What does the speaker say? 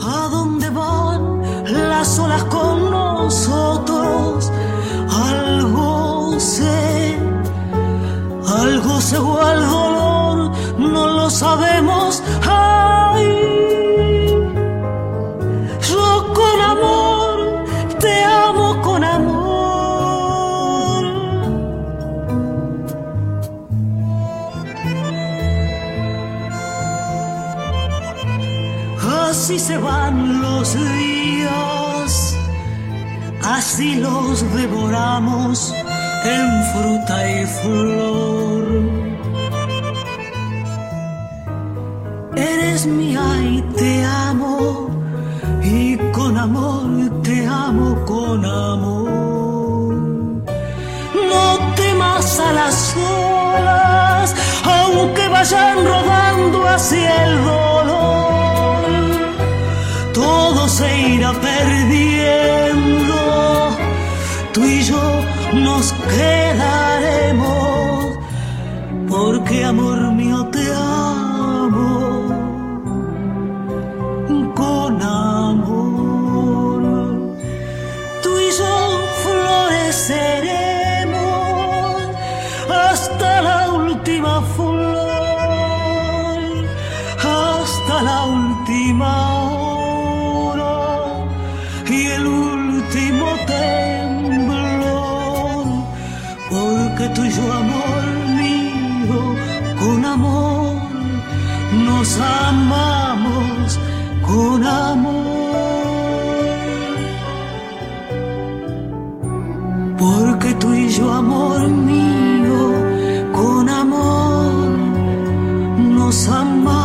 ¿A dónde van las olas con nosotros? Algo sé, algo o al dolor, no lo sabemos. Ay, yo con amor, te amo con amor. Así se van los días, así los devoramos en fruta y flor. Eres mía y te amo, y con amor te amo con amor. No temas a las olas, aunque vayan irá perdiendo, tú y yo nos quedaremos, porque amor mío te amo con amor. Tú y yo floreceremos hasta la última flor, hasta la última amor, nos amamos con amor. Porque tú y yo, amor mío, con amor nos amamos.